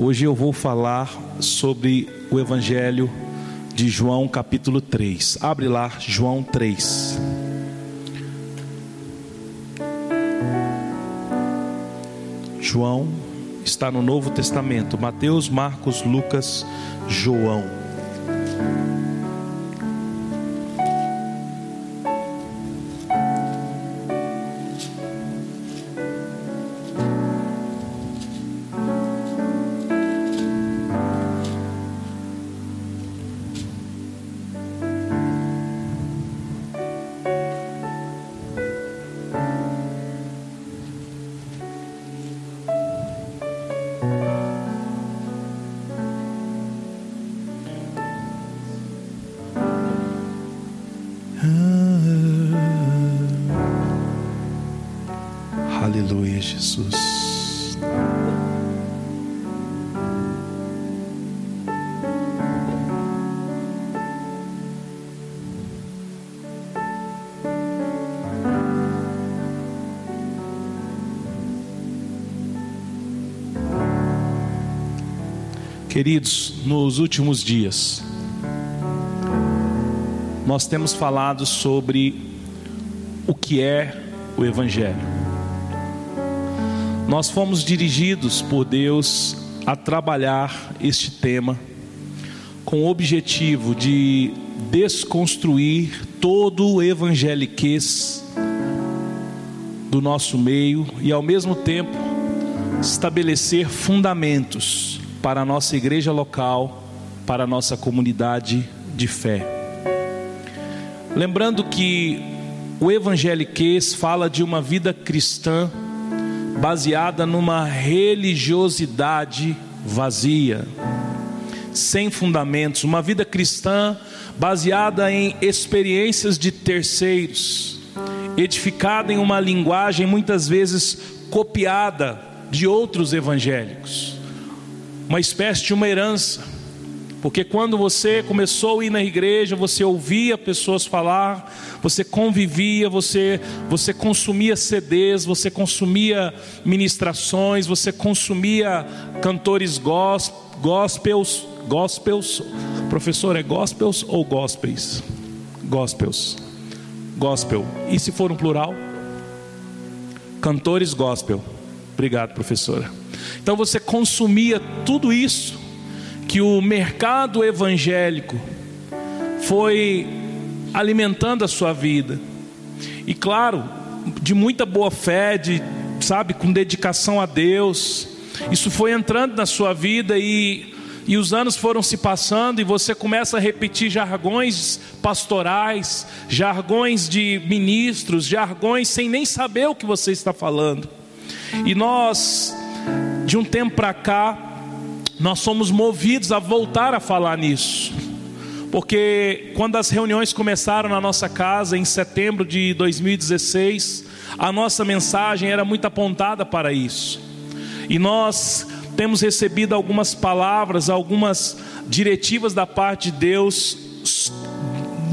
Hoje eu vou falar sobre o Evangelho de João, capítulo 3. Abre lá, João 3. João está no Novo Testamento: Mateus, Marcos, Lucas, João. Queridos, nos últimos dias, nós temos falado sobre o que é o Evangelho. Nós fomos dirigidos por Deus a trabalhar este tema com o objetivo de desconstruir todo o evangeliquez do nosso meio e ao mesmo tempo estabelecer fundamentos para a nossa igreja local, para a nossa comunidade de fé. Lembrando que o evangeliquez fala de uma vida cristã baseada numa religiosidade vazia, sem fundamentos, uma vida cristã baseada em experiências de terceiros, edificada em uma linguagem muitas vezes copiada de outros evangélicos uma espécie de uma herança. Porque quando você começou a ir na igreja, você ouvia pessoas falar, você convivia, você, você consumia CDs, você consumia ministrações, você consumia cantores gospels, gospels, professor, é gospels ou gospels? Gospels, gospel. E se for um plural? Cantores gospel. Obrigado, professora. Então você consumia tudo isso que o mercado evangélico foi alimentando a sua vida. E claro, de muita boa fé, de sabe, com dedicação a Deus. Isso foi entrando na sua vida e e os anos foram se passando e você começa a repetir jargões pastorais, jargões de ministros, jargões sem nem saber o que você está falando. E nós de um tempo para cá, nós somos movidos a voltar a falar nisso. Porque quando as reuniões começaram na nossa casa em setembro de 2016, a nossa mensagem era muito apontada para isso. E nós temos recebido algumas palavras, algumas diretivas da parte de Deus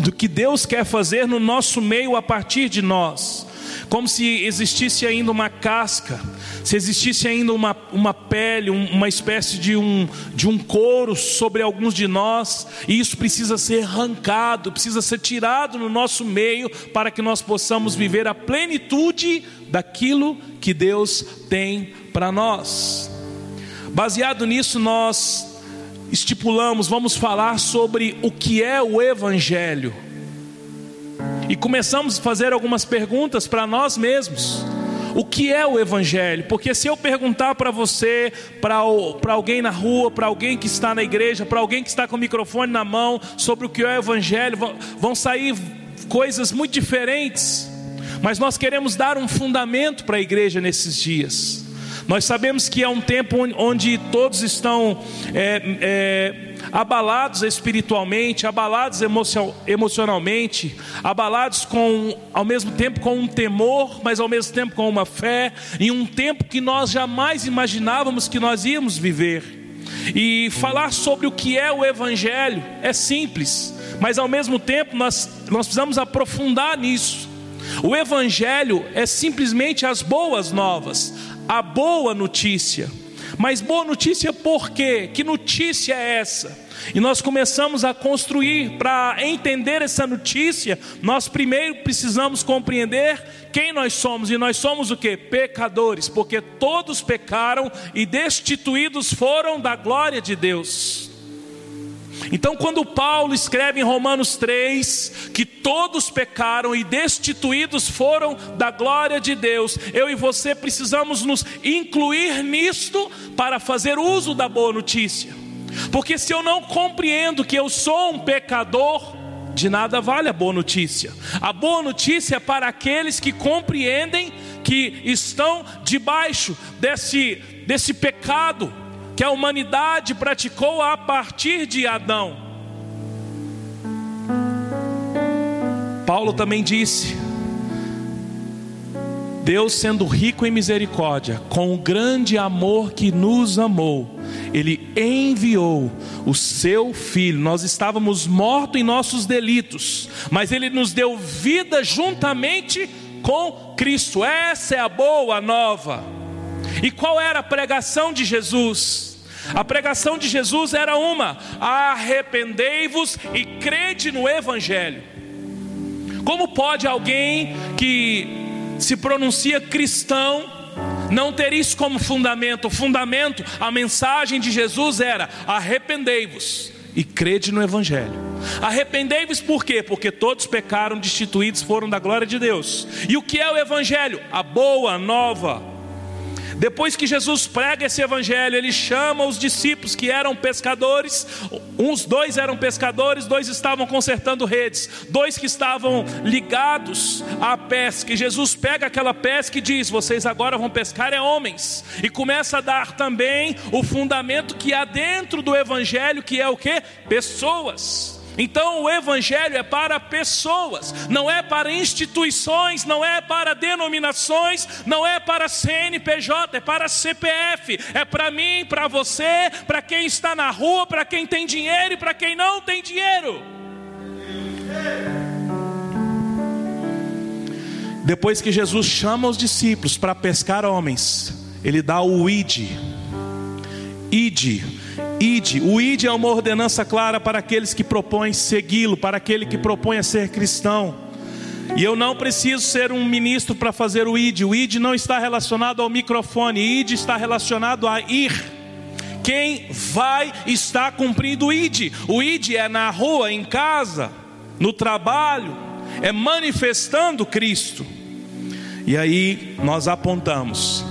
do que Deus quer fazer no nosso meio a partir de nós como se existisse ainda uma casca, se existisse ainda uma, uma pele, uma espécie de um, de um couro sobre alguns de nós, e isso precisa ser arrancado, precisa ser tirado no nosso meio, para que nós possamos viver a plenitude daquilo que Deus tem para nós. Baseado nisso, nós estipulamos, vamos falar sobre o que é o Evangelho e começamos a fazer algumas perguntas para nós mesmos. O que é o Evangelho? Porque se eu perguntar para você, para alguém na rua, para alguém que está na igreja, para alguém que está com o microfone na mão, sobre o que é o Evangelho, vão sair coisas muito diferentes. Mas nós queremos dar um fundamento para a igreja nesses dias. Nós sabemos que é um tempo onde todos estão é, é, abalados espiritualmente, abalados emocionalmente, abalados com ao mesmo tempo com um temor, mas ao mesmo tempo com uma fé, em um tempo que nós jamais imaginávamos que nós íamos viver. E falar sobre o que é o Evangelho é simples, mas ao mesmo tempo nós, nós precisamos aprofundar nisso. O Evangelho é simplesmente as boas novas, a boa notícia Mas boa notícia por quê? Que notícia é essa? E nós começamos a construir para entender essa notícia, nós primeiro precisamos compreender quem nós somos, e nós somos o que? Pecadores, porque todos pecaram e destituídos foram da glória de Deus. Então, quando Paulo escreve em Romanos 3 que todos pecaram e destituídos foram da glória de Deus, eu e você precisamos nos incluir nisto para fazer uso da boa notícia. Porque se eu não compreendo que eu sou um pecador, de nada vale a boa notícia. A boa notícia é para aqueles que compreendem que estão debaixo desse, desse pecado que a humanidade praticou a partir de Adão. Paulo também disse: Deus, sendo rico em misericórdia, com o grande amor que nos amou, Ele enviou o seu Filho. Nós estávamos mortos em nossos delitos, mas Ele nos deu vida juntamente com Cristo. Essa é a boa nova. E qual era a pregação de Jesus? A pregação de Jesus era uma: arrependei-vos e crede no Evangelho. Como pode alguém que se pronuncia cristão não ter isso como fundamento? O fundamento, a mensagem de Jesus era: arrependei-vos e crede no Evangelho. Arrependei-vos por quê? Porque todos pecaram, destituídos foram da glória de Deus. E o que é o Evangelho? A boa nova depois que Jesus prega esse evangelho, ele chama os discípulos que eram pescadores. Uns dois eram pescadores, dois estavam consertando redes, dois que estavam ligados à pesca. E Jesus pega aquela pesca e diz: "Vocês agora vão pescar é homens". E começa a dar também o fundamento que há dentro do evangelho, que é o que? Pessoas. Então o Evangelho é para pessoas, não é para instituições, não é para denominações, não é para CNPJ, é para CPF, é para mim, para você, para quem está na rua, para quem tem dinheiro e para quem não tem dinheiro. Depois que Jesus chama os discípulos para pescar homens, ele dá o id, id Ide, o ide é uma ordenança clara para aqueles que propõem segui-lo, para aquele que propõe a ser cristão. E eu não preciso ser um ministro para fazer o id. O id não está relacionado ao microfone, id está relacionado a ir. Quem vai está cumprindo o id. O id é na rua, em casa, no trabalho, é manifestando Cristo. E aí nós apontamos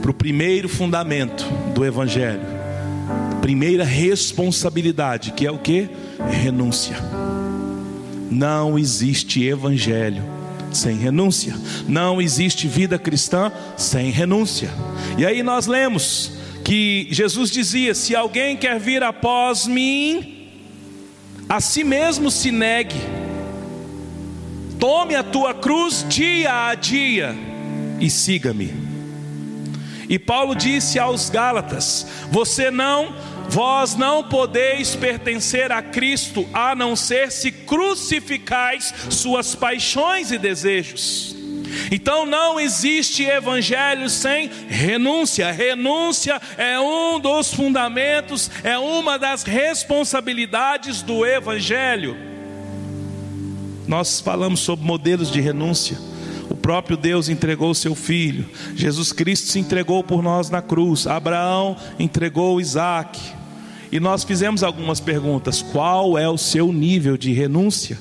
para o primeiro fundamento do Evangelho primeira responsabilidade, que é o que? Renúncia. Não existe evangelho sem renúncia. Não existe vida cristã sem renúncia. E aí nós lemos que Jesus dizia: Se alguém quer vir após mim, a si mesmo se negue, tome a tua cruz dia a dia e siga-me. E Paulo disse aos Gálatas: Você não Vós não podeis pertencer a Cristo a não ser se crucificais suas paixões e desejos. Então não existe evangelho sem renúncia. Renúncia é um dos fundamentos, é uma das responsabilidades do evangelho. Nós falamos sobre modelos de renúncia. O próprio Deus entregou seu filho. Jesus Cristo se entregou por nós na cruz. Abraão entregou Isaac. E nós fizemos algumas perguntas: qual é o seu nível de renúncia?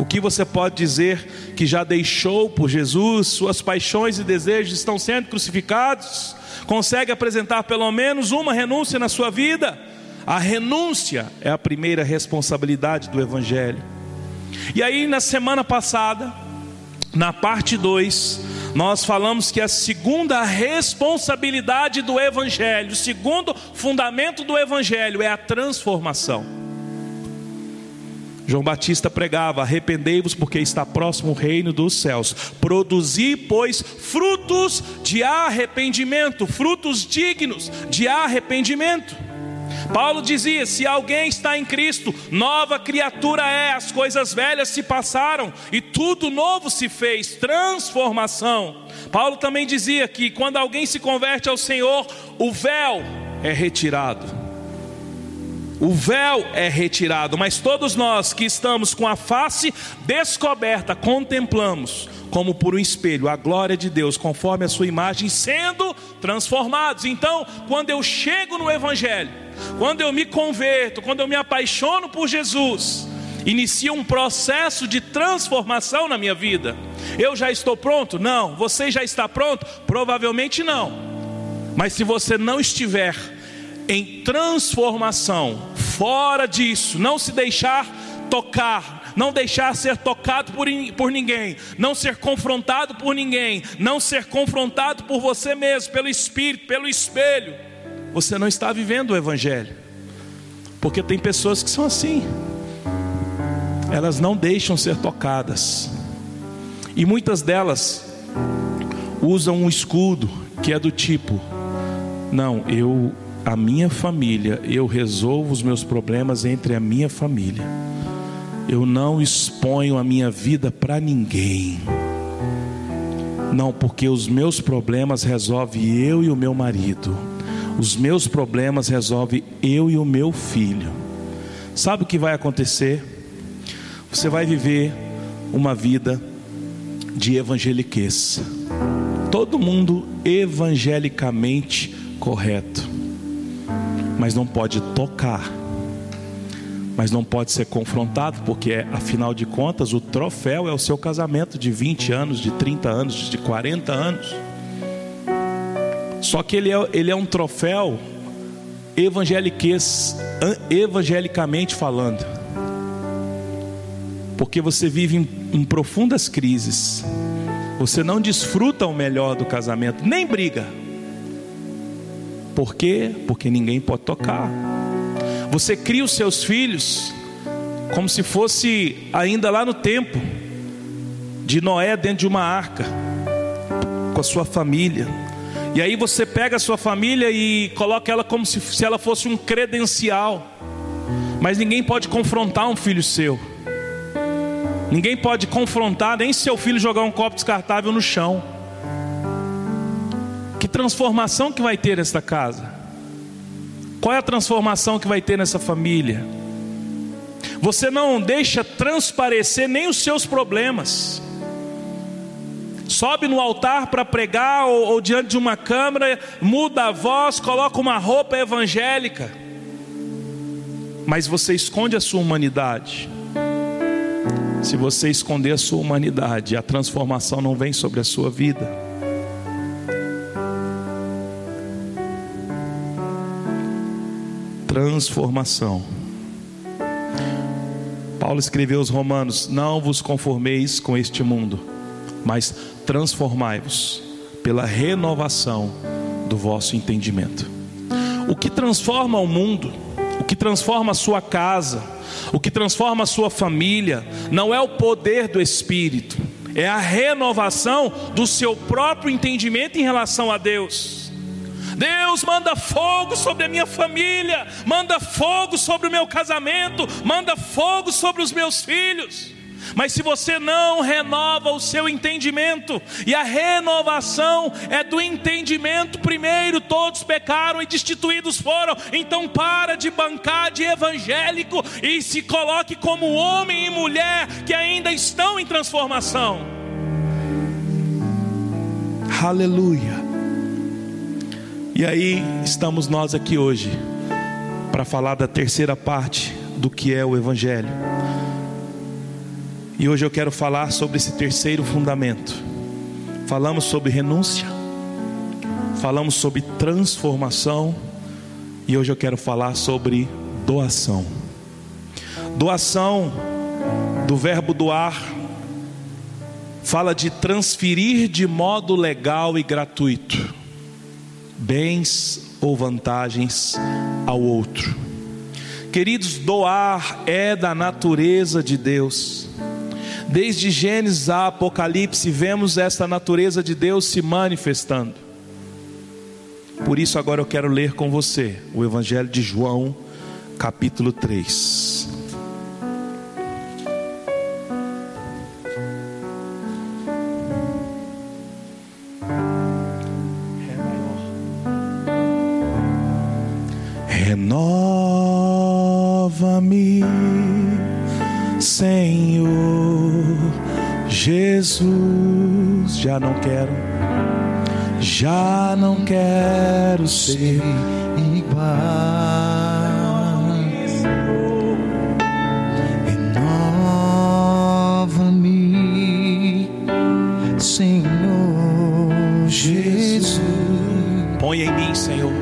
O que você pode dizer que já deixou por Jesus, suas paixões e desejos estão sendo crucificados? Consegue apresentar pelo menos uma renúncia na sua vida? A renúncia é a primeira responsabilidade do Evangelho. E aí, na semana passada, na parte 2, nós falamos que a segunda responsabilidade do Evangelho, o segundo fundamento do Evangelho é a transformação. João Batista pregava: arrependei-vos, porque está próximo o reino dos céus. Produzi, pois, frutos de arrependimento, frutos dignos de arrependimento. Paulo dizia: se alguém está em Cristo, nova criatura é, as coisas velhas se passaram e tudo novo se fez transformação. Paulo também dizia que quando alguém se converte ao Senhor, o véu é retirado. O véu é retirado, mas todos nós que estamos com a face descoberta, contemplamos como por um espelho a glória de Deus, conforme a sua imagem, sendo transformados. Então, quando eu chego no Evangelho, quando eu me converto, quando eu me apaixono por Jesus, inicia um processo de transformação na minha vida. Eu já estou pronto? Não. Você já está pronto? Provavelmente não. Mas se você não estiver em transformação, fora disso, não se deixar tocar, não deixar ser tocado por, por ninguém, não ser confrontado por ninguém, não ser confrontado por você mesmo, pelo Espírito, pelo espelho, você não está vivendo o Evangelho, porque tem pessoas que são assim, elas não deixam ser tocadas, e muitas delas usam um escudo que é do tipo: não, eu a minha família, eu resolvo os meus problemas entre a minha família. Eu não exponho a minha vida para ninguém. Não, porque os meus problemas resolve eu e o meu marido. Os meus problemas resolve eu e o meu filho. Sabe o que vai acontecer? Você vai viver uma vida de evangeliquez. Todo mundo evangelicamente correto mas não pode tocar, mas não pode ser confrontado, porque afinal de contas o troféu é o seu casamento de 20 anos, de 30 anos, de 40 anos. Só que ele é, ele é um troféu evangeliquez, evangelicamente falando, porque você vive em, em profundas crises, você não desfruta o melhor do casamento, nem briga por quê? Porque ninguém pode tocar. Você cria os seus filhos como se fosse ainda lá no tempo de Noé dentro de uma arca, com a sua família. E aí você pega a sua família e coloca ela como se, se ela fosse um credencial. Mas ninguém pode confrontar um filho seu. Ninguém pode confrontar nem seu filho jogar um copo descartável no chão. Que transformação que vai ter nesta casa? Qual é a transformação que vai ter nessa família? Você não deixa transparecer nem os seus problemas. Sobe no altar para pregar ou, ou diante de uma câmera, muda a voz, coloca uma roupa evangélica. Mas você esconde a sua humanidade. Se você esconder a sua humanidade, a transformação não vem sobre a sua vida. transformação. Paulo escreveu aos Romanos: Não vos conformeis com este mundo, mas transformai-vos pela renovação do vosso entendimento. O que transforma o mundo, o que transforma a sua casa, o que transforma a sua família, não é o poder do Espírito, é a renovação do seu próprio entendimento em relação a Deus. Deus manda fogo sobre a minha família, manda fogo sobre o meu casamento, manda fogo sobre os meus filhos. Mas se você não renova o seu entendimento, e a renovação é do entendimento primeiro, todos pecaram e destituídos foram, então para de bancar de evangélico e se coloque como homem e mulher que ainda estão em transformação. Aleluia. E aí estamos nós aqui hoje para falar da terceira parte do que é o Evangelho. E hoje eu quero falar sobre esse terceiro fundamento. Falamos sobre renúncia, falamos sobre transformação, e hoje eu quero falar sobre doação. Doação, do verbo doar, fala de transferir de modo legal e gratuito bens ou vantagens ao outro. Queridos, doar é da natureza de Deus. Desde Gênesis a Apocalipse, vemos esta natureza de Deus se manifestando. Por isso, agora eu quero ler com você o Evangelho de João, capítulo 3. Renova-me, Senhor Jesus. Já não quero, já não quero ser igual. Renova-me, Senhor Jesus. Põe em mim, Senhor.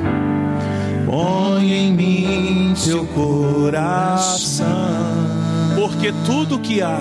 Põe em mim teu coração. Porque tudo que há,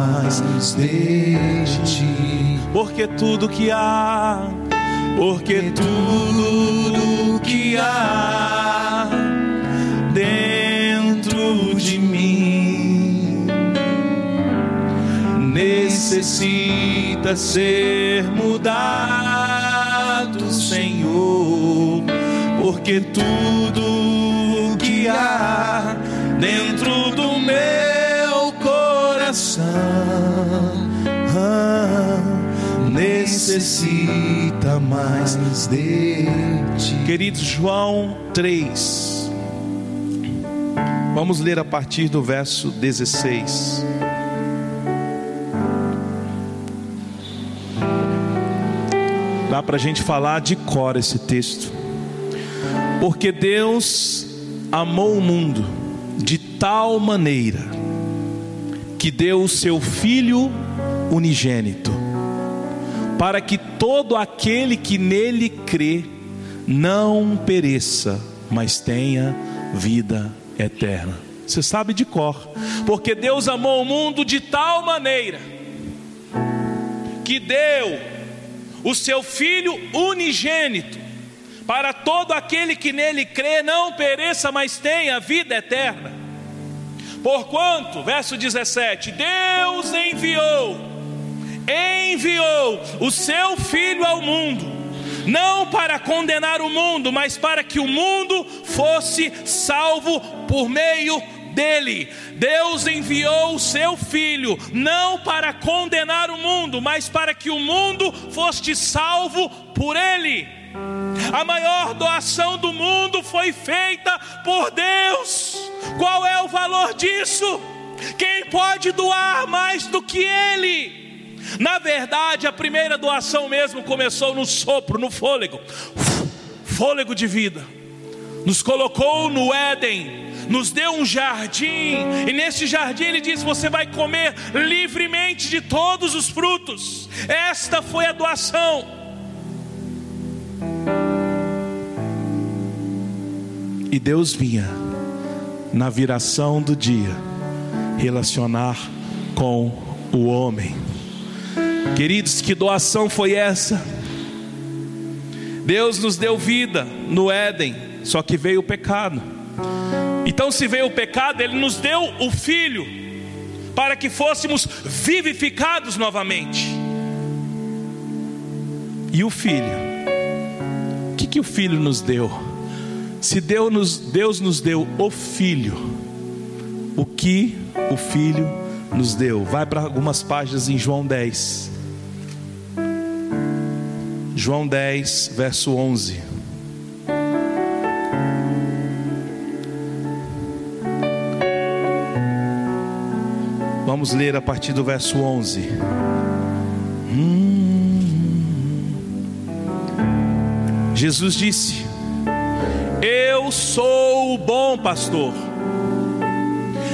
mais de ti. Porque tudo que há, porque tudo que há dentro de mim necessita ser mudado, Senhor. Porque tudo que há dentro do meu necessita mais de ti. Queridos, João 3. Vamos ler a partir do verso 16. Dá para a gente falar de cor esse texto. Porque Deus amou o mundo de tal maneira que deu o seu Filho unigênito, para que todo aquele que nele crê não pereça, mas tenha vida eterna. Você sabe de cor, porque Deus amou o mundo de tal maneira que deu o seu Filho unigênito, para todo aquele que nele crê não pereça, mas tenha vida eterna. Porquanto, verso 17: Deus enviou, enviou o seu Filho ao mundo, não para condenar o mundo, mas para que o mundo fosse salvo por meio dele. Deus enviou o seu filho não para condenar o mundo, mas para que o mundo fosse salvo por ele. A maior doação do mundo foi feita por Deus. Qual é o valor disso? Quem pode doar mais do que ele? Na verdade, a primeira doação mesmo começou no sopro, no fôlego fôlego de vida. Nos colocou no Éden, nos deu um jardim, e nesse jardim ele diz: Você vai comer livremente de todos os frutos. Esta foi a doação. E Deus vinha, na viração do dia, relacionar com o homem. Queridos, que doação foi essa? Deus nos deu vida no Éden, só que veio o pecado. Então, se veio o pecado, Ele nos deu o Filho, para que fôssemos vivificados novamente. E o Filho? O que, que o Filho nos deu? Se Deus nos, Deus nos deu o Filho, o que o Filho nos deu? Vai para algumas páginas em João 10. João 10, verso 11. Vamos ler a partir do verso 11. Hum. Jesus disse: Eu sou o bom pastor,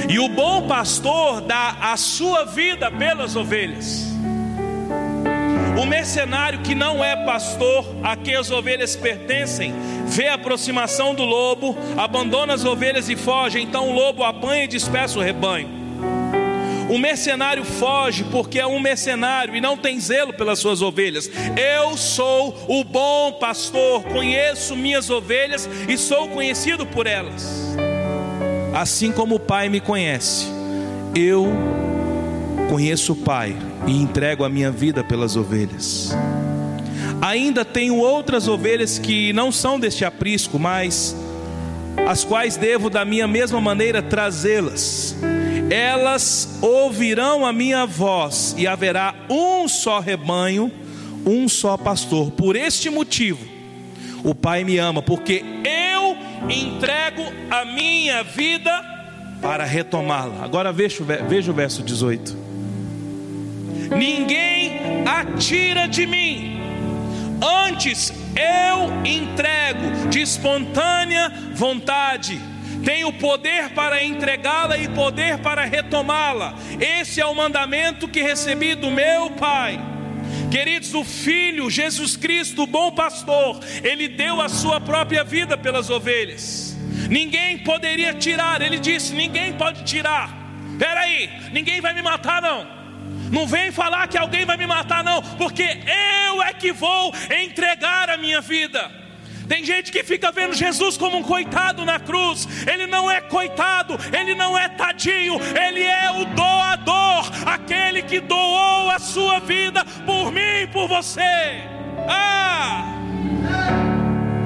e o bom pastor dá a sua vida pelas ovelhas. O mercenário que não é pastor, a quem as ovelhas pertencem, vê a aproximação do lobo, abandona as ovelhas e foge, então o lobo apanha e dispersa o rebanho. O mercenário foge porque é um mercenário e não tem zelo pelas suas ovelhas. Eu sou o bom pastor, conheço minhas ovelhas e sou conhecido por elas. Assim como o Pai me conhece, eu conheço o Pai e entrego a minha vida pelas ovelhas. Ainda tenho outras ovelhas que não são deste aprisco, mas as quais devo da minha mesma maneira trazê-las elas ouvirão a minha voz, e haverá um só rebanho, um só pastor. Por este motivo, o Pai me ama, porque eu entrego a minha vida para retomá-la. Agora veja, veja o verso 18: Ninguém atira de mim, antes eu entrego de espontânea vontade tenho poder para entregá-la e poder para retomá-la. Esse é o mandamento que recebi do meu Pai. Queridos, o Filho, Jesus Cristo, o bom pastor, ele deu a sua própria vida pelas ovelhas. Ninguém poderia tirar, ele disse: ninguém pode tirar. Peraí, ninguém vai me matar, não. Não vem falar que alguém vai me matar, não, porque eu é que vou entregar a minha vida. Tem gente que fica vendo Jesus como um coitado na cruz. Ele não é coitado, ele não é tadinho, ele é o doador, aquele que doou a sua vida por mim e por você. Ah!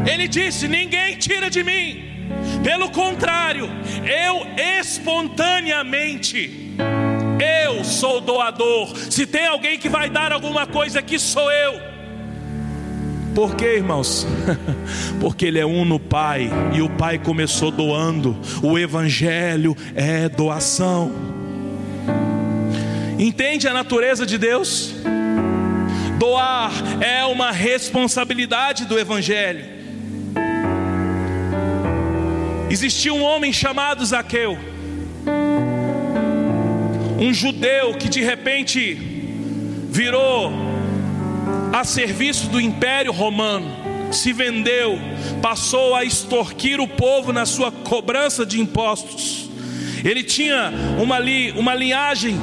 Ele disse: Ninguém tira de mim. Pelo contrário, eu espontaneamente, eu sou doador. Se tem alguém que vai dar alguma coisa aqui, sou eu. Por quê, irmãos? Porque Ele é um no Pai e o Pai começou doando. O Evangelho é doação. Entende a natureza de Deus? Doar é uma responsabilidade do Evangelho. Existia um homem chamado Zaqueu, um judeu que de repente virou a serviço do Império Romano, se vendeu, passou a extorquir o povo na sua cobrança de impostos. Ele tinha uma, li, uma linhagem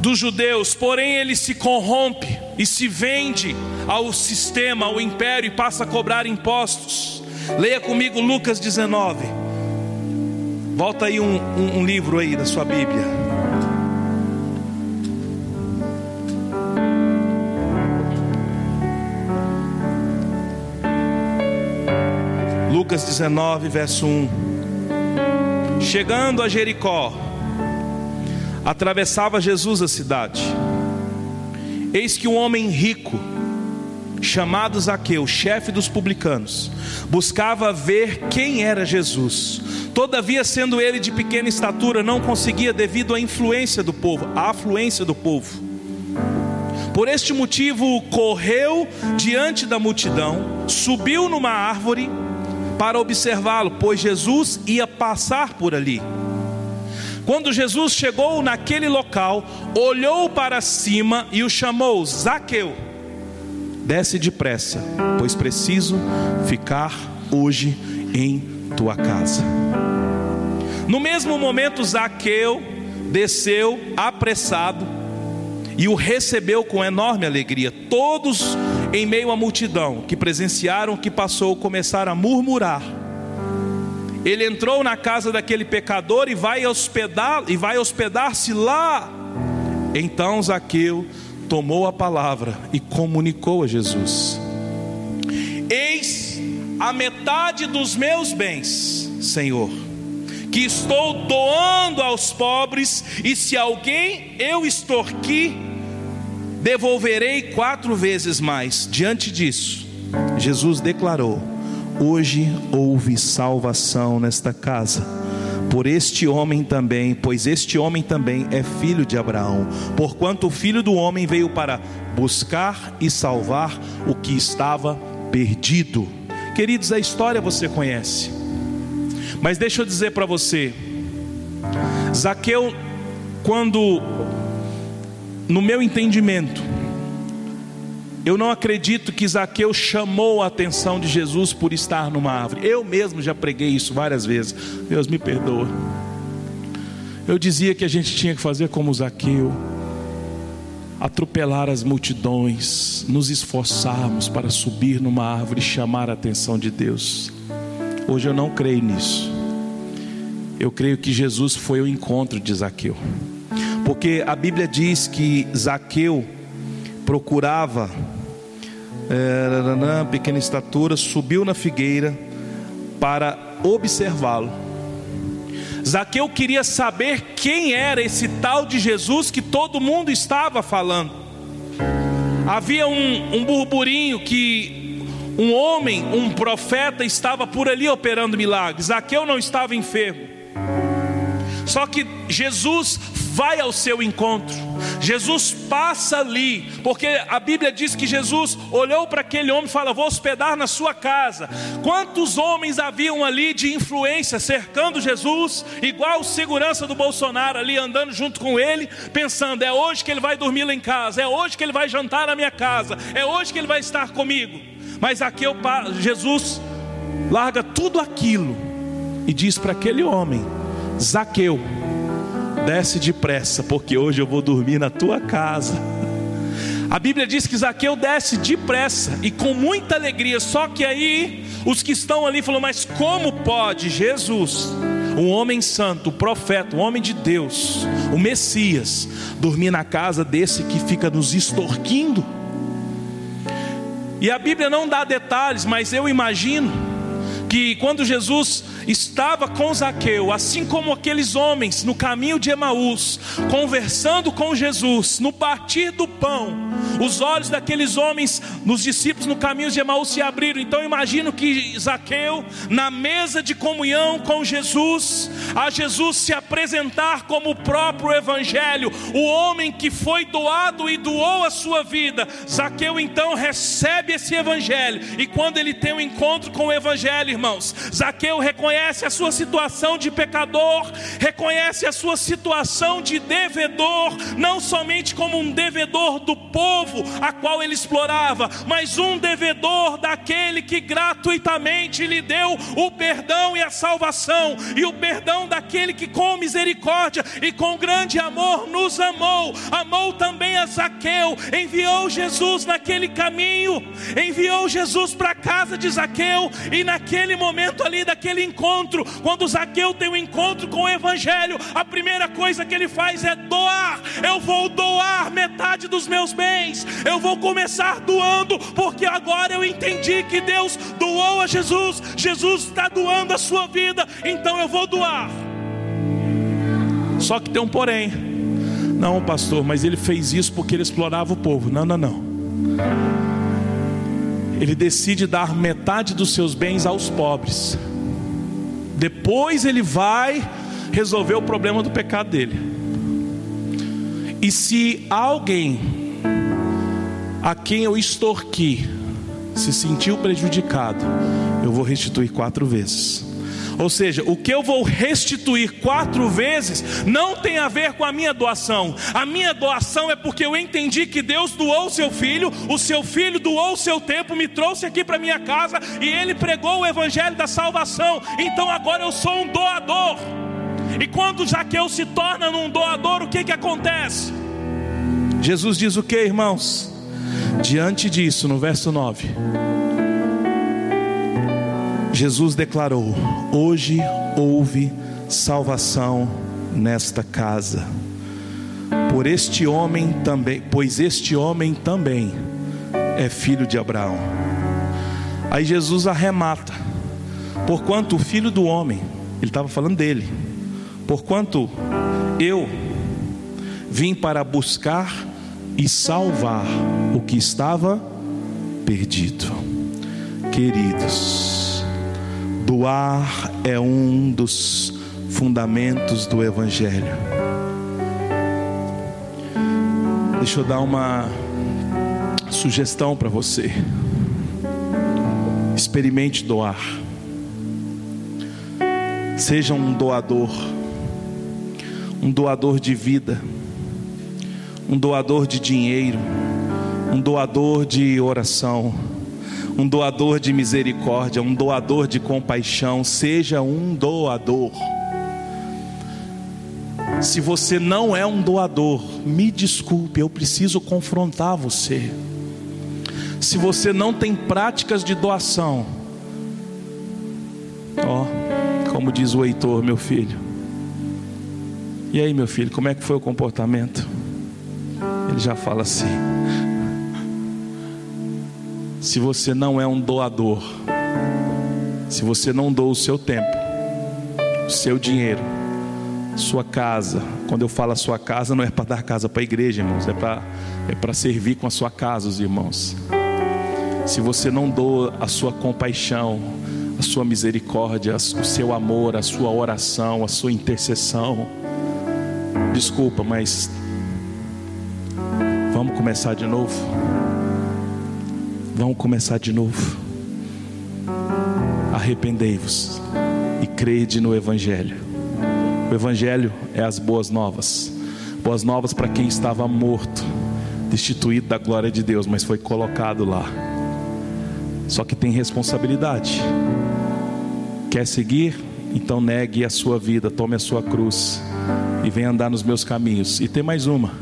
dos judeus, porém ele se corrompe e se vende ao sistema, ao império e passa a cobrar impostos. Leia comigo Lucas 19. Volta aí um, um, um livro aí da sua Bíblia. Lucas 19, verso 1. Chegando a Jericó, atravessava Jesus a cidade. Eis que um homem rico, chamado Zaqueu, chefe dos publicanos, buscava ver quem era Jesus. Todavia, sendo ele de pequena estatura, não conseguia devido à influência do povo, à afluência do povo. Por este motivo, correu diante da multidão, subiu numa árvore para observá-lo, pois Jesus ia passar por ali. Quando Jesus chegou naquele local, olhou para cima e o chamou: Zaqueu, desce depressa, pois preciso ficar hoje em tua casa. No mesmo momento, Zaqueu desceu apressado e o recebeu com enorme alegria. Todos em meio à multidão que presenciaram o que passou, começaram a murmurar. Ele entrou na casa daquele pecador e vai hospedar e vai hospedar-se lá. Então Zaqueu tomou a palavra e comunicou a Jesus: Eis a metade dos meus bens, Senhor, que estou doando aos pobres, e se alguém eu extorqui, devolverei quatro vezes mais. Diante disso, Jesus declarou: Hoje houve salvação nesta casa. Por este homem também, pois este homem também é filho de Abraão, porquanto o filho do homem veio para buscar e salvar o que estava perdido. Queridos, a história você conhece, mas deixa eu dizer para você: Zaqueu, quando no meu entendimento, Eu não acredito que Zaqueu chamou a atenção de Jesus por estar numa árvore. Eu mesmo já preguei isso várias vezes. Deus me perdoa. Eu dizia que a gente tinha que fazer como Zaqueu, atropelar as multidões, nos esforçarmos para subir numa árvore e chamar a atenção de Deus. Hoje eu não creio nisso. Eu creio que Jesus foi ao encontro de Zaqueu, porque a Bíblia diz que Zaqueu procurava é, pequena estatura, subiu na figueira para observá-lo. Zaqueu queria saber quem era esse tal de Jesus que todo mundo estava falando. Havia um, um burburinho que um homem, um profeta, estava por ali operando milagres. Zaqueu não estava enfermo. Só que Jesus vai ao seu encontro. Jesus passa ali, porque a Bíblia diz que Jesus olhou para aquele homem e fala: Vou hospedar na sua casa. Quantos homens haviam ali de influência cercando Jesus, igual o segurança do Bolsonaro ali andando junto com ele, pensando: É hoje que ele vai dormir lá em casa, é hoje que ele vai jantar na minha casa, é hoje que ele vai estar comigo. Mas aqui eu, Jesus larga tudo aquilo e diz para aquele homem: Zaqueu desce depressa, porque hoje eu vou dormir na tua casa. A Bíblia diz que Zaqueu desce depressa e com muita alegria, só que aí os que estão ali falam: Mas como pode Jesus, um homem santo, o profeta, um homem de Deus, o Messias, dormir na casa desse que fica nos extorquindo? E a Bíblia não dá detalhes, mas eu imagino que quando Jesus estava com Zaqueu, assim como aqueles homens no caminho de Emaús, conversando com Jesus, no partir do pão, os olhos daqueles homens, nos discípulos no caminho de Emaús se abriram. Então imagino que Zaqueu, na mesa de comunhão com Jesus, a Jesus se apresentar como o próprio Evangelho, o homem que foi doado e doou a sua vida. Zaqueu então recebe esse Evangelho, e quando ele tem um encontro com o Evangelho, irmãos, Zaqueu reconhece reconhece a sua situação de pecador, reconhece a sua situação de devedor, não somente como um devedor do povo a qual ele explorava, mas um devedor daquele que gratuitamente lhe deu o perdão e a salvação, e o perdão daquele que com misericórdia e com grande amor nos amou, amou também a Zaqueu, enviou Jesus naquele caminho, enviou Jesus para a casa de Zaqueu, e naquele momento ali, daquele encontro, encontro, quando Zaqueu tem um encontro com o Evangelho, a primeira coisa que ele faz é doar. Eu vou doar metade dos meus bens, eu vou começar doando, porque agora eu entendi que Deus doou a Jesus, Jesus está doando a sua vida, então eu vou doar. Só que tem um porém. Não, pastor, mas ele fez isso porque ele explorava o povo. Não, não, não. Ele decide dar metade dos seus bens aos pobres. Depois ele vai resolver o problema do pecado dele. E se alguém a quem eu extorqui se sentiu prejudicado, eu vou restituir quatro vezes. Ou seja, o que eu vou restituir quatro vezes não tem a ver com a minha doação. A minha doação é porque eu entendi que Deus doou o seu filho, o seu filho doou o seu tempo, me trouxe aqui para minha casa e ele pregou o evangelho da salvação. Então agora eu sou um doador. E quando Zaqueu se torna um doador, o que que acontece? Jesus diz o que, irmãos? Diante disso, no verso 9, Jesus declarou: Hoje houve salvação nesta casa. Por este homem também, pois este homem também é filho de Abraão. Aí Jesus arremata: Porquanto o filho do homem, ele estava falando dele, porquanto eu vim para buscar e salvar o que estava perdido. Queridos, Doar é um dos fundamentos do Evangelho. Deixa eu dar uma sugestão para você. Experimente doar. Seja um doador, um doador de vida, um doador de dinheiro, um doador de oração, um doador de misericórdia, um doador de compaixão. Seja um doador. Se você não é um doador, me desculpe, eu preciso confrontar você. Se você não tem práticas de doação, ó, como diz o Heitor, meu filho. E aí, meu filho, como é que foi o comportamento? Ele já fala assim: se você não é um doador, se você não doa o seu tempo, o seu dinheiro, sua casa, quando eu falo a sua casa, não é para dar casa para a igreja, irmãos, é para é para servir com a sua casa, os irmãos. Se você não doa a sua compaixão, a sua misericórdia, o seu amor, a sua oração, a sua intercessão, desculpa, mas vamos começar de novo. Vamos começar de novo. Arrependei-vos e crede no Evangelho. O Evangelho é as boas novas. Boas novas para quem estava morto, destituído da glória de Deus, mas foi colocado lá. Só que tem responsabilidade. Quer seguir? Então negue a sua vida, tome a sua cruz e venha andar nos meus caminhos. E tem mais uma.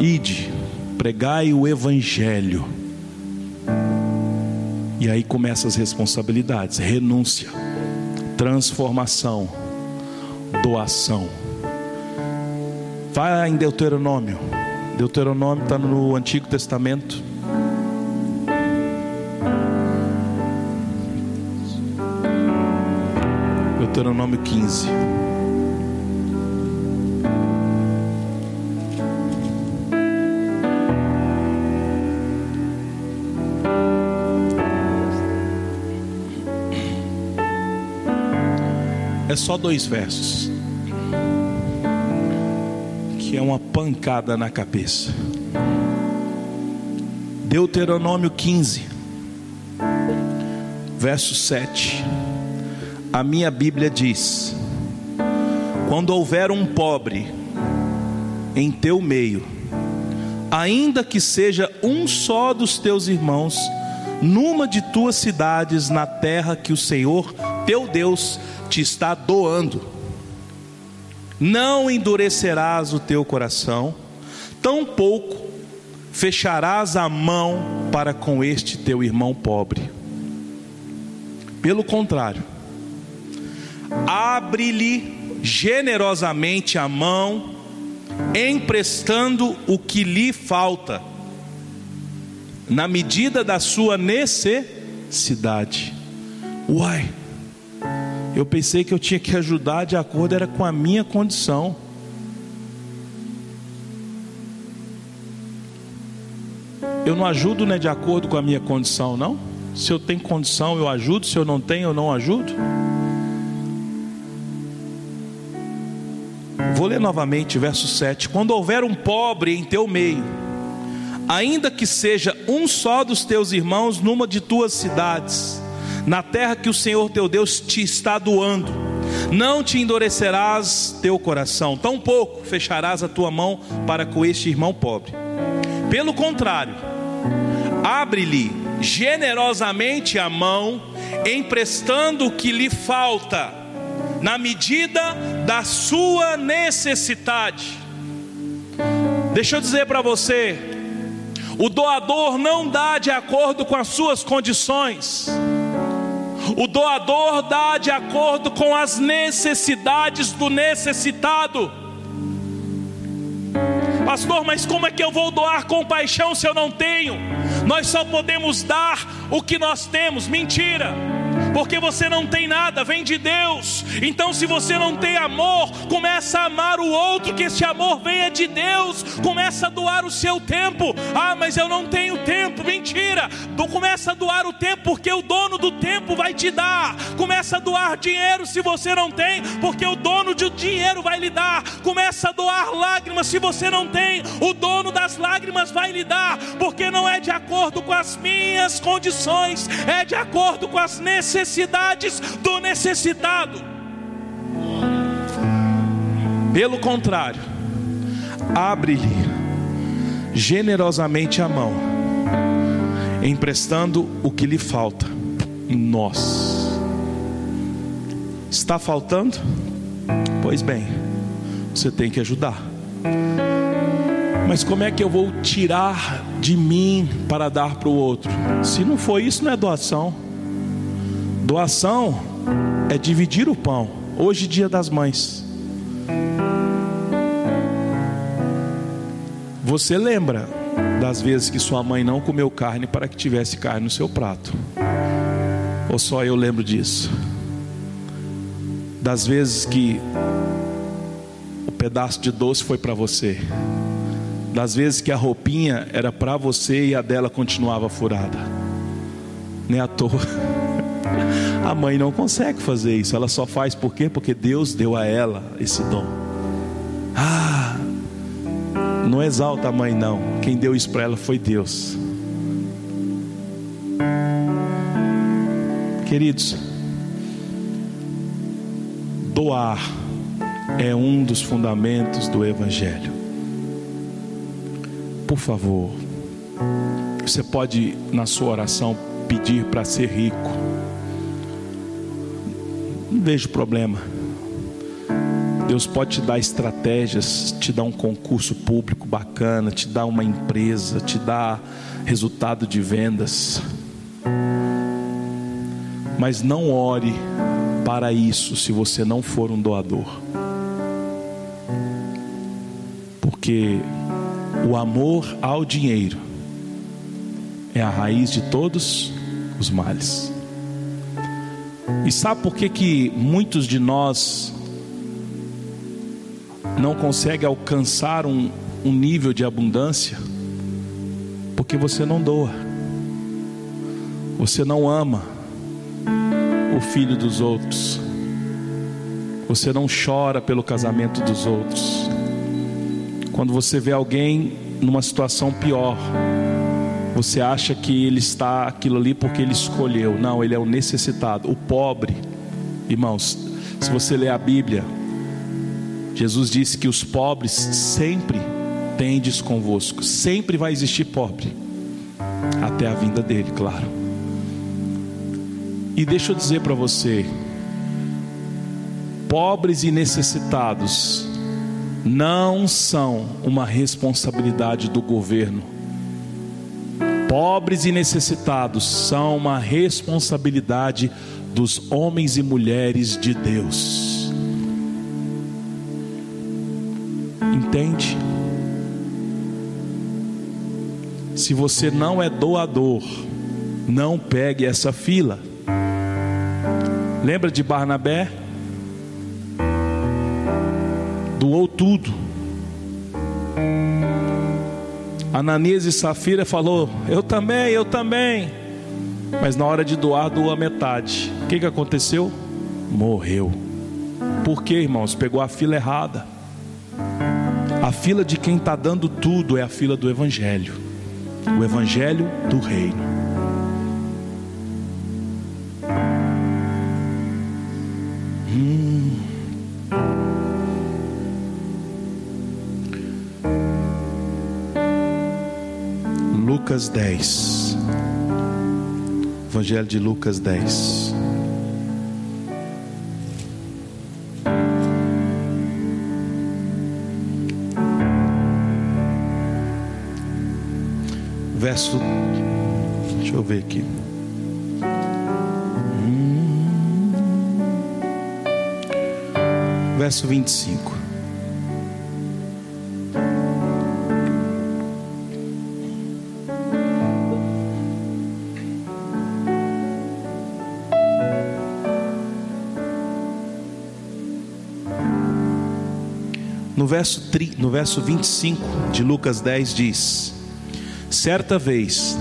Ide pregai o evangelho. E aí começam as responsabilidades: renúncia, transformação, doação. Vai em Deuteronômio. Deuteronômio está no Antigo Testamento. Deuteronômio 15. É só dois versos. Que é uma pancada na cabeça. Deuteronômio 15, verso 7. A minha Bíblia diz: Quando houver um pobre em teu meio, ainda que seja um só dos teus irmãos, numa de tuas cidades, na terra que o Senhor teu Deus te está doando. Não endurecerás o teu coração, tampouco fecharás a mão para com este teu irmão pobre. Pelo contrário, abre-lhe generosamente a mão, emprestando o que lhe falta, na medida da sua necessidade. Uai, eu pensei que eu tinha que ajudar de acordo era com a minha condição. Eu não ajudo né, de acordo com a minha condição, não? Se eu tenho condição, eu ajudo. Se eu não tenho, eu não ajudo. Vou ler novamente verso 7. Quando houver um pobre em teu meio, ainda que seja um só dos teus irmãos numa de tuas cidades, na terra que o Senhor teu Deus te está doando. Não te endurecerás teu coração, tampouco fecharás a tua mão para com este irmão pobre. Pelo contrário, abre-lhe generosamente a mão, emprestando o que lhe falta, na medida da sua necessidade. Deixa eu dizer para você, o doador não dá de acordo com as suas condições. O doador dá de acordo com as necessidades do necessitado. Pastor, mas como é que eu vou doar compaixão se eu não tenho? Nós só podemos dar o que nós temos. Mentira porque você não tem nada, vem de Deus. Então, se você não tem amor, começa a amar o outro, que esse amor venha de Deus. Começa a doar o seu tempo. Ah, mas eu não tenho tempo. Mentira. Começa a doar o tempo, porque o dono do tempo vai te dar. Começa a doar dinheiro se você não tem, porque o dono do dinheiro vai lhe dar. Começa a doar lágrimas se você não tem, o dono das lágrimas vai lhe dar, porque não é de acordo com as minhas condições, é de acordo com as necessidades necessidades do necessitado. Pelo contrário, abre-lhe generosamente a mão, emprestando o que lhe falta nós. Está faltando? Pois bem, você tem que ajudar. Mas como é que eu vou tirar de mim para dar para o outro? Se não for isso, não é doação. Doação é dividir o pão. Hoje, dia das mães. Você lembra das vezes que sua mãe não comeu carne para que tivesse carne no seu prato? Ou só eu lembro disso? Das vezes que o pedaço de doce foi para você? Das vezes que a roupinha era para você e a dela continuava furada? Nem à toa. A mãe não consegue fazer isso, ela só faz por quê? Porque Deus deu a ela esse dom. Ah, não exalta a mãe, não. Quem deu isso para ela foi Deus. Queridos, doar é um dos fundamentos do Evangelho. Por favor, você pode, na sua oração, pedir para ser rico. Vejo problema. Deus pode te dar estratégias, te dar um concurso público bacana, te dar uma empresa, te dar resultado de vendas. Mas não ore para isso se você não for um doador. Porque o amor ao dinheiro é a raiz de todos os males. E sabe por que, que muitos de nós não consegue alcançar um, um nível de abundância, porque você não doa, você não ama o filho dos outros, você não chora pelo casamento dos outros. Quando você vê alguém numa situação pior, você acha que ele está aquilo ali porque ele escolheu. Não, ele é o necessitado, o pobre. Irmãos, se você ler a Bíblia, Jesus disse que os pobres sempre tendes convosco, sempre vai existir pobre, até a vinda dele, claro. E deixa eu dizer para você, pobres e necessitados não são uma responsabilidade do governo. Pobres e necessitados são uma responsabilidade dos homens e mulheres de Deus. Entende? Se você não é doador, não pegue essa fila. Lembra de Barnabé? Doou tudo. Ananias e Safira falou: Eu também, eu também. Mas na hora de doar, doou a metade. O que, que aconteceu? Morreu. Por quê, irmãos? Pegou a fila errada. A fila de quem está dando tudo é a fila do Evangelho, o Evangelho do Reino. Lucas 10, Evangelho de Lucas 10. verso. Deixa eu ver aqui. Hum, verso 25. Verso, no verso 25 de Lucas 10 diz: Certa vez,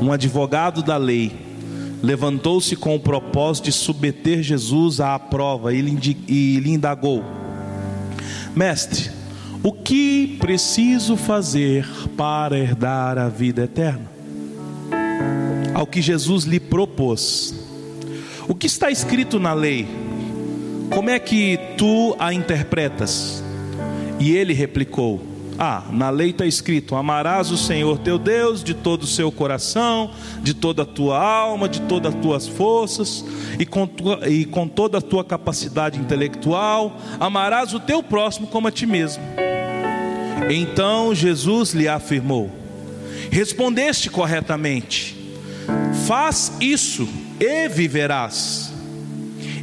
um advogado da lei levantou-se com o propósito de submeter Jesus à prova e lhe indagou: Mestre, o que preciso fazer para herdar a vida eterna? Ao que Jesus lhe propôs: O que está escrito na lei? Como é que tu a interpretas? E ele replicou: Ah, na lei está escrito: amarás o Senhor teu Deus de todo o seu coração, de toda a tua alma, de todas as tuas forças e com, tua, e com toda a tua capacidade intelectual. Amarás o teu próximo como a ti mesmo. Então Jesus lhe afirmou: Respondeste corretamente, faz isso e viverás.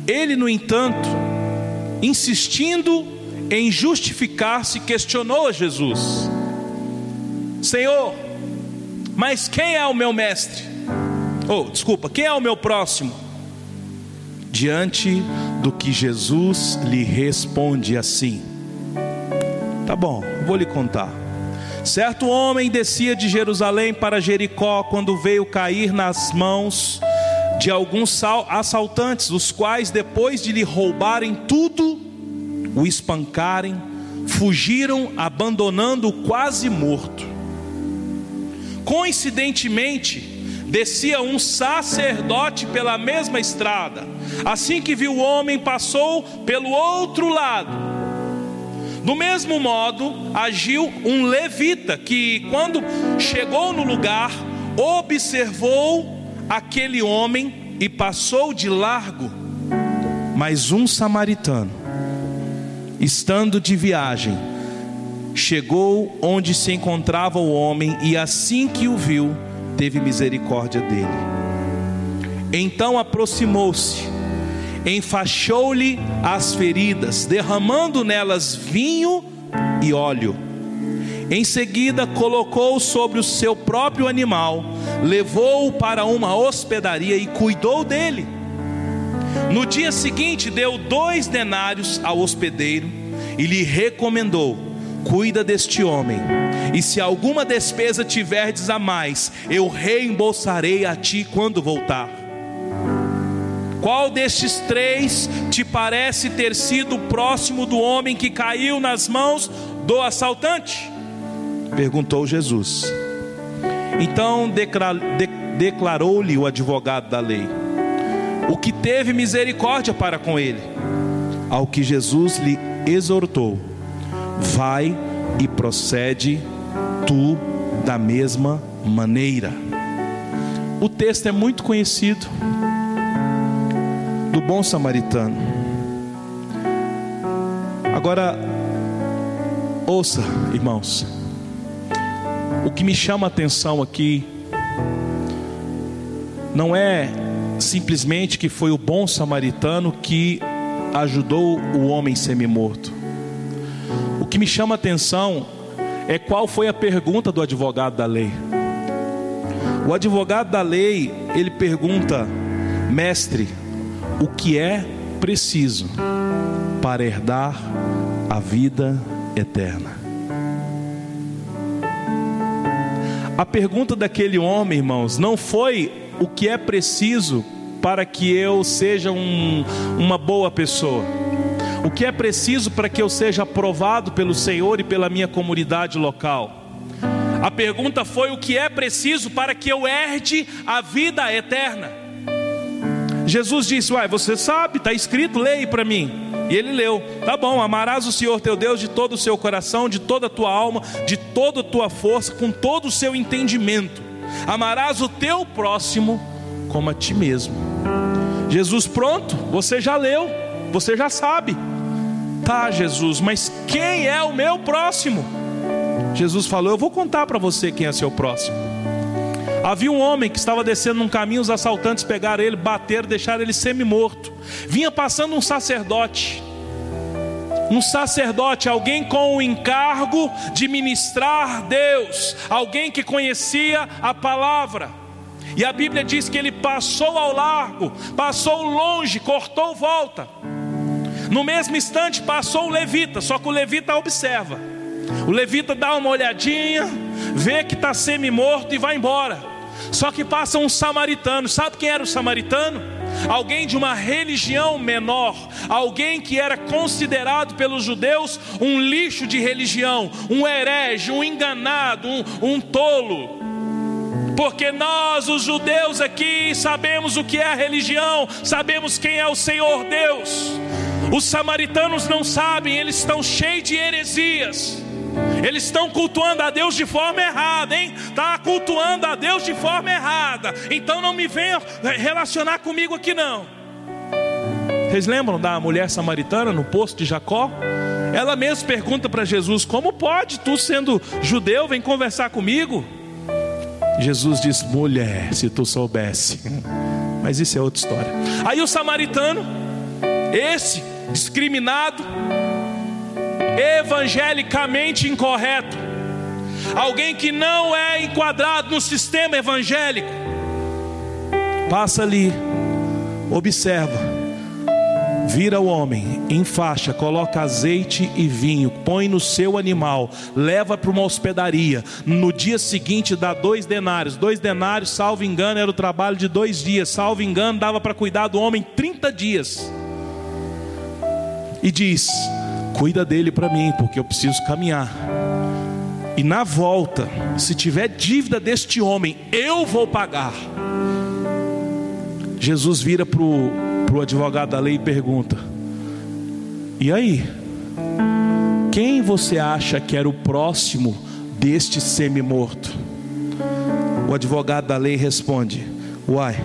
Ele, no entanto, insistindo em justificar-se, questionou a Jesus: Senhor, mas quem é o meu mestre? Oh, desculpa, quem é o meu próximo? Diante do que Jesus lhe responde assim: Tá bom, vou lhe contar. Certo homem descia de Jerusalém para Jericó quando veio cair nas mãos de alguns assaltantes, os quais, depois de lhe roubarem tudo, o espancarem, fugiram, abandonando-o quase morto. Coincidentemente, descia um sacerdote pela mesma estrada. Assim que viu o homem, passou pelo outro lado. Do mesmo modo, agiu um levita que, quando chegou no lugar, observou aquele homem e passou de largo. Mas um samaritano, estando de viagem, chegou onde se encontrava o homem e assim que o viu, teve misericórdia dele. Então aproximou-se, enfaixou-lhe as feridas, derramando nelas vinho e óleo em seguida, colocou sobre o seu próprio animal, levou-o para uma hospedaria e cuidou dele. No dia seguinte, deu dois denários ao hospedeiro e lhe recomendou: Cuida deste homem, e se alguma despesa tiverdes a mais, eu reembolsarei a ti quando voltar. Qual destes três te parece ter sido próximo do homem que caiu nas mãos do assaltante? Perguntou Jesus. Então declarou-lhe o advogado da lei, o que teve misericórdia para com ele. Ao que Jesus lhe exortou: Vai e procede tu da mesma maneira. O texto é muito conhecido do bom samaritano. Agora, ouça, irmãos. O que me chama a atenção aqui não é simplesmente que foi o bom samaritano que ajudou o homem semi-morto. O que me chama a atenção é qual foi a pergunta do advogado da lei. O advogado da lei, ele pergunta: "Mestre, o que é preciso para herdar a vida eterna?" A pergunta daquele homem, irmãos, não foi o que é preciso para que eu seja um, uma boa pessoa. O que é preciso para que eu seja aprovado pelo Senhor e pela minha comunidade local. A pergunta foi o que é preciso para que eu herde a vida eterna. Jesus disse: Uai, você sabe, está escrito, leia para mim. E ele leu: Tá bom, amarás o Senhor teu Deus de todo o seu coração, de toda a tua alma, de toda a tua força, com todo o seu entendimento. Amarás o teu próximo como a ti mesmo. Jesus, pronto, você já leu, você já sabe. Tá, Jesus, mas quem é o meu próximo? Jesus falou: Eu vou contar para você quem é seu próximo. Havia um homem que estava descendo num caminho, os assaltantes pegaram ele, bateram, deixaram ele semi-morto. Vinha passando um sacerdote. Um sacerdote, alguém com o encargo de ministrar Deus, alguém que conhecia a palavra. E a Bíblia diz que ele passou ao largo, passou longe, cortou volta. No mesmo instante passou o levita, só que o levita observa. O levita dá uma olhadinha, vê que está semi-morto e vai embora. Só que passa um samaritano. Sabe quem era o samaritano? Alguém de uma religião menor, alguém que era considerado pelos judeus um lixo de religião, um herege, um enganado, um, um tolo. Porque nós, os judeus aqui, sabemos o que é a religião, sabemos quem é o Senhor Deus. Os samaritanos não sabem, eles estão cheios de heresias. Eles estão cultuando a Deus de forma errada, hein? Tá cultuando a Deus de forma errada. Então não me venham relacionar comigo aqui não. Vocês lembram da mulher samaritana no poço de Jacó? Ela mesma pergunta para Jesus: Como pode tu, sendo judeu, vem conversar comigo? Jesus diz: Mulher, se tu soubesse. Mas isso é outra história. Aí o samaritano, esse discriminado, evangelicamente incorreto, alguém que não é enquadrado no sistema evangélico, passa ali, observa, vira o homem em faixa, coloca azeite e vinho, põe no seu animal, leva para uma hospedaria. No dia seguinte dá dois denários. Dois denários, salvo engano, era o trabalho de dois dias. Salvo engano, dava para cuidar do homem 30 dias. E diz: Cuida dele para mim, porque eu preciso caminhar. E na volta, se tiver dívida deste homem, eu vou pagar. Jesus vira para o advogado da lei e pergunta: E aí? Quem você acha que era o próximo deste semi-morto? O advogado da lei responde: Uai,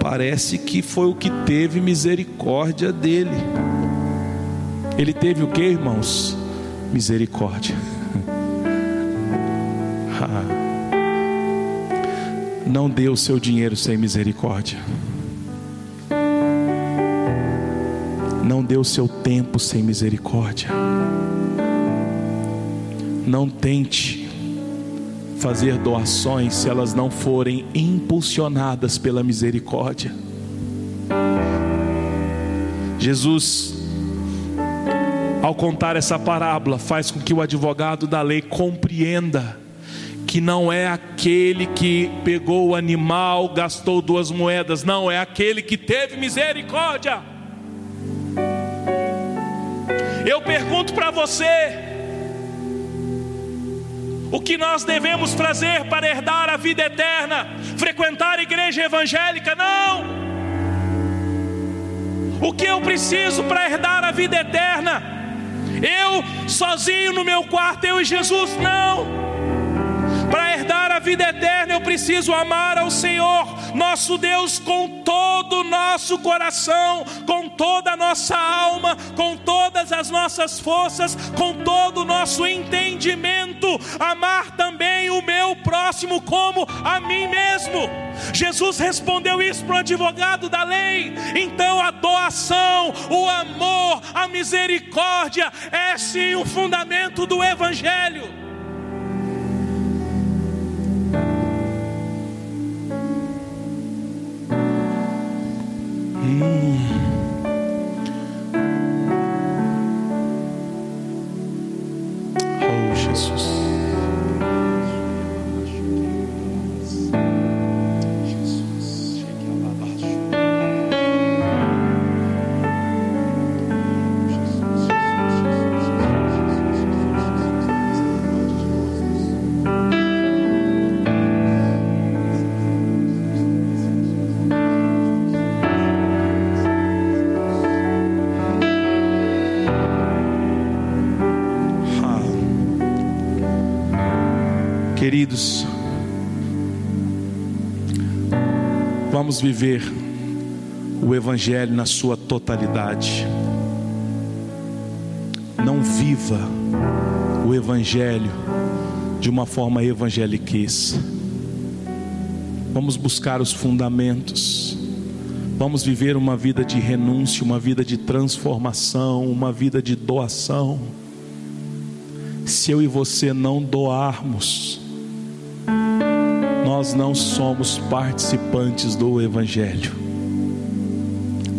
parece que foi o que teve misericórdia dele. Ele teve o que, irmãos? Misericórdia. Não dê o seu dinheiro sem misericórdia. Não dê o seu tempo sem misericórdia. Não tente fazer doações se elas não forem impulsionadas pela misericórdia. Jesus ao contar essa parábola, faz com que o advogado da lei compreenda que não é aquele que pegou o animal, gastou duas moedas, não, é aquele que teve misericórdia. Eu pergunto para você, o que nós devemos fazer para herdar a vida eterna? Frequentar a igreja evangélica? Não. O que eu preciso para herdar a vida eterna? Eu sozinho no meu quarto, eu e Jesus, não. Vida eterna, eu preciso amar ao Senhor, nosso Deus, com todo o nosso coração, com toda a nossa alma, com todas as nossas forças, com todo o nosso entendimento. Amar também o meu próximo como a mim mesmo. Jesus respondeu isso para o advogado da lei. Então a doação, o amor, a misericórdia é sim o fundamento do Evangelho. Oh, Jesus. Queridos, vamos viver o Evangelho na sua totalidade. Não viva o Evangelho de uma forma evangeliquez. Vamos buscar os fundamentos. Vamos viver uma vida de renúncia, uma vida de transformação, uma vida de doação. Se eu e você não doarmos, nós não somos participantes do Evangelho.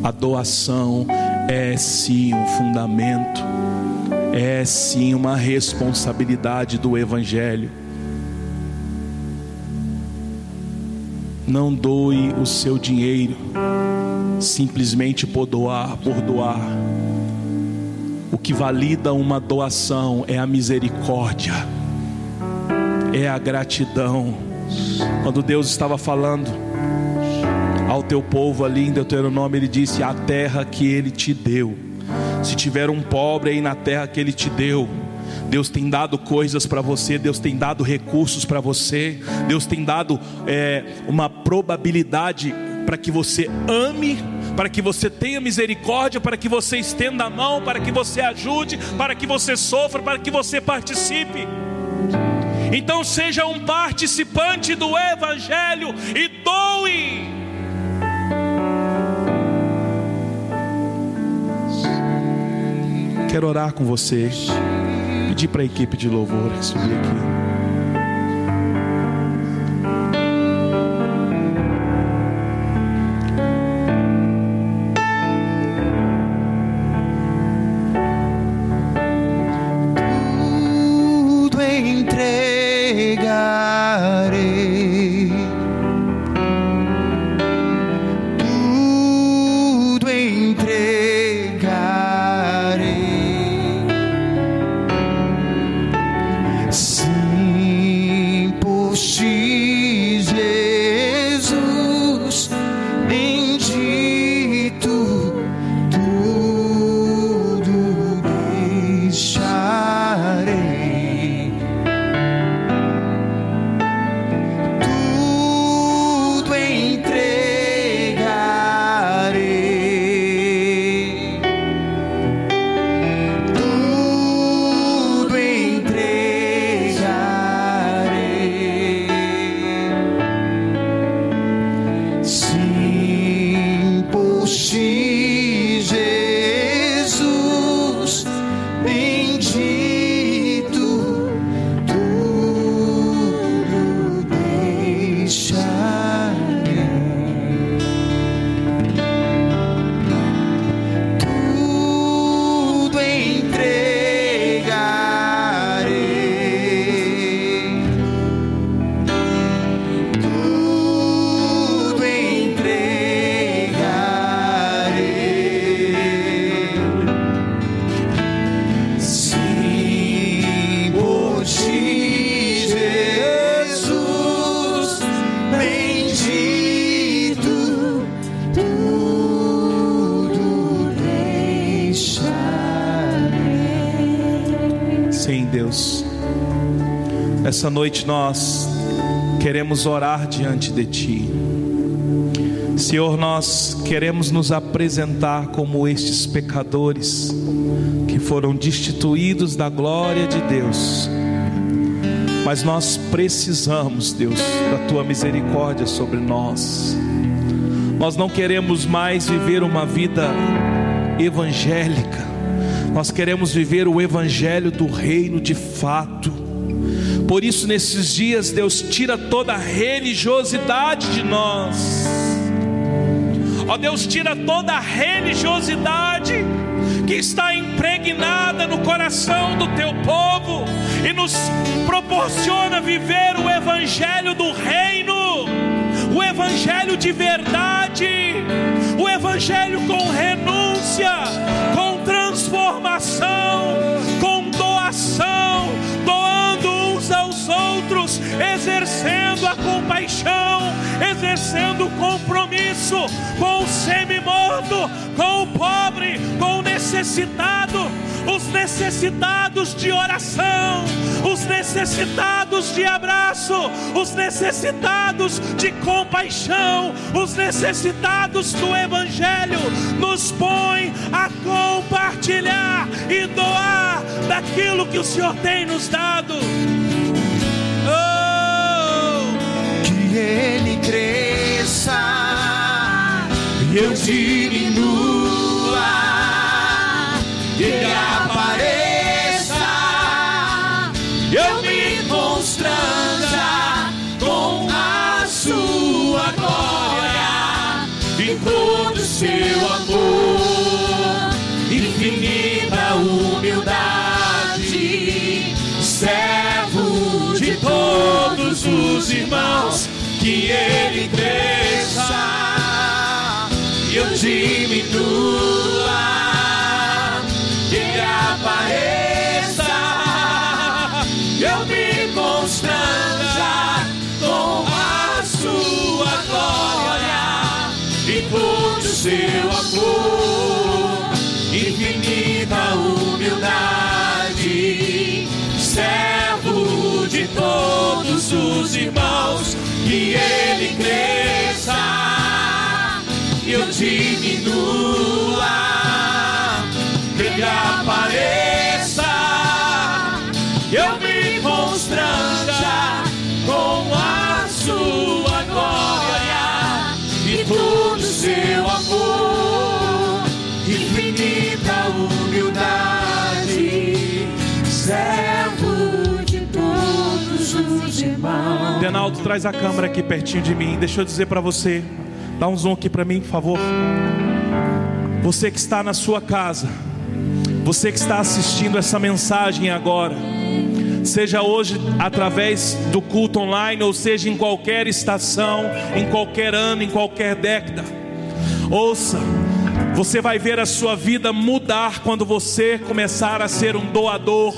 A doação é sim um fundamento, é sim uma responsabilidade do Evangelho. Não doe o seu dinheiro simplesmente por doar, por doar. O que valida uma doação é a misericórdia, é a gratidão quando Deus estava falando ao teu povo ali em Deuteronômio, ele disse: A terra que ele te deu. Se tiver um pobre aí na terra que ele te deu, Deus tem dado coisas para você, Deus tem dado recursos para você, Deus tem dado é, uma probabilidade para que você ame, para que você tenha misericórdia, para que você estenda a mão, para que você ajude, para que você sofra, para que você participe. Então seja um participante do Evangelho e doe. Quero orar com você, pedir para a equipe de louvor subir aqui. Essa nós queremos orar diante de Ti. Senhor, nós queremos nos apresentar como estes pecadores que foram destituídos da glória de Deus. Mas nós precisamos, Deus, da tua misericórdia sobre nós. Nós não queremos mais viver uma vida evangélica. Nós queremos viver o evangelho do reino de fato por isso, nesses dias, Deus tira toda a religiosidade de nós. Ó Deus, tira toda a religiosidade que está impregnada no coração do teu povo e nos proporciona viver o evangelho do reino, o evangelho de verdade, o evangelho com renúncia, com transformação, com doação, outros, exercendo a compaixão, exercendo o compromisso com o semi-morto, com o pobre, com o necessitado, os necessitados de oração, os necessitados de abraço, os necessitados de compaixão, os necessitados do Evangelho, nos põe a compartilhar e doar daquilo que o Senhor tem nos dado. Ele cresça e eu diminua, e ele apareça, eu me constranja com a sua glória e todo seu amor, infinita humildade, servo de todos os irmãos que ele cresça ele cresça e eu diminua, que ele apareça. Denaldo, traz a câmera aqui pertinho de mim. Deixa eu dizer para você. Dá um zoom aqui para mim, por favor. Você que está na sua casa, você que está assistindo essa mensagem agora, seja hoje através do culto online, ou seja em qualquer estação, em qualquer ano, em qualquer década, ouça, você vai ver a sua vida mudar quando você começar a ser um doador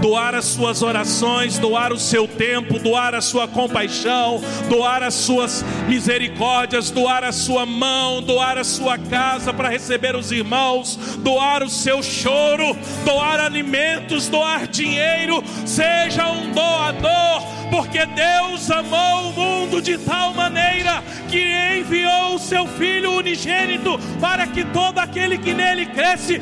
doar as suas orações, doar o seu tempo, doar a sua compaixão, doar as suas misericórdias, doar a sua mão, doar a sua casa para receber os irmãos, doar o seu choro, doar alimentos, doar dinheiro, seja um doador porque Deus amou o mundo de tal maneira seu Filho unigênito para que todo aquele que nele cresce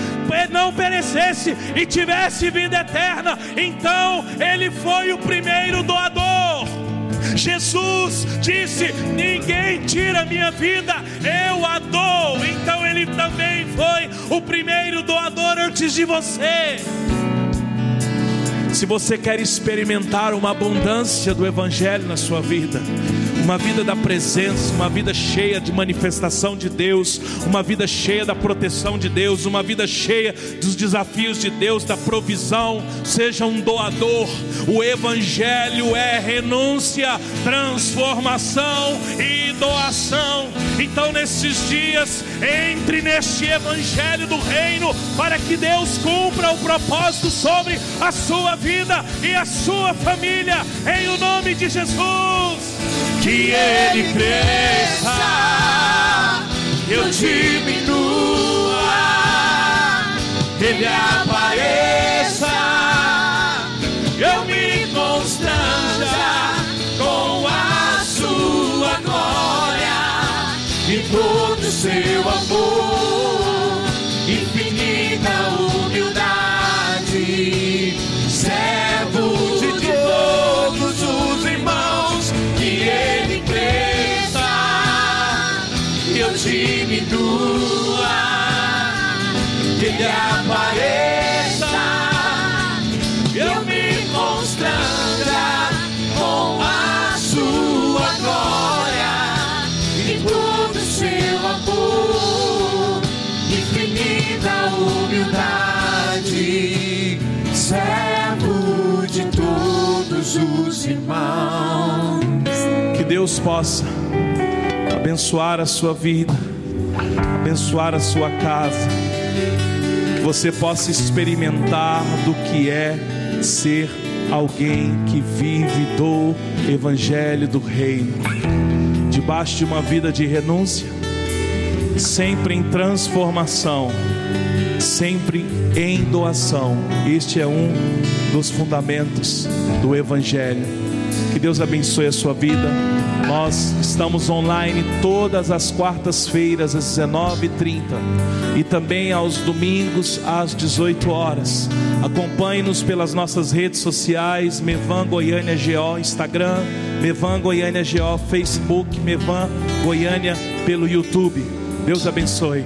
não perecesse e tivesse vida eterna. Então, ele foi o primeiro doador. Jesus disse: Ninguém tira minha vida, eu a dou. Então ele também foi o primeiro doador antes de você. Se você quer experimentar uma abundância do Evangelho na sua vida, uma vida da presença, uma vida cheia de manifestação de Deus, uma vida cheia da proteção de Deus, uma vida cheia dos desafios de Deus, da provisão, seja um doador. O Evangelho é renúncia, transformação e doação. Então, nesses dias, entre neste Evangelho do Reino, para que Deus cumpra o propósito sobre a sua vida e a sua família, em o nome de Jesus. Ele cresça, eu diminua, ele apareça, eu me constranja com a sua glória e todo o seu amor, os irmãos. Que Deus possa abençoar a sua vida, abençoar a sua casa, que você possa experimentar do que é ser alguém que vive do Evangelho do Reino, debaixo de uma vida de renúncia, sempre em transformação, sempre em doação. Este é um dos fundamentos do Evangelho. Que Deus abençoe a sua vida. Nós estamos online todas as quartas-feiras às 19h30 e também aos domingos às 18 horas. Acompanhe-nos pelas nossas redes sociais: Mevan Goiânia GO, Instagram, Mevan Goiânia GO, Facebook, Mevan Goiânia pelo YouTube. Deus abençoe.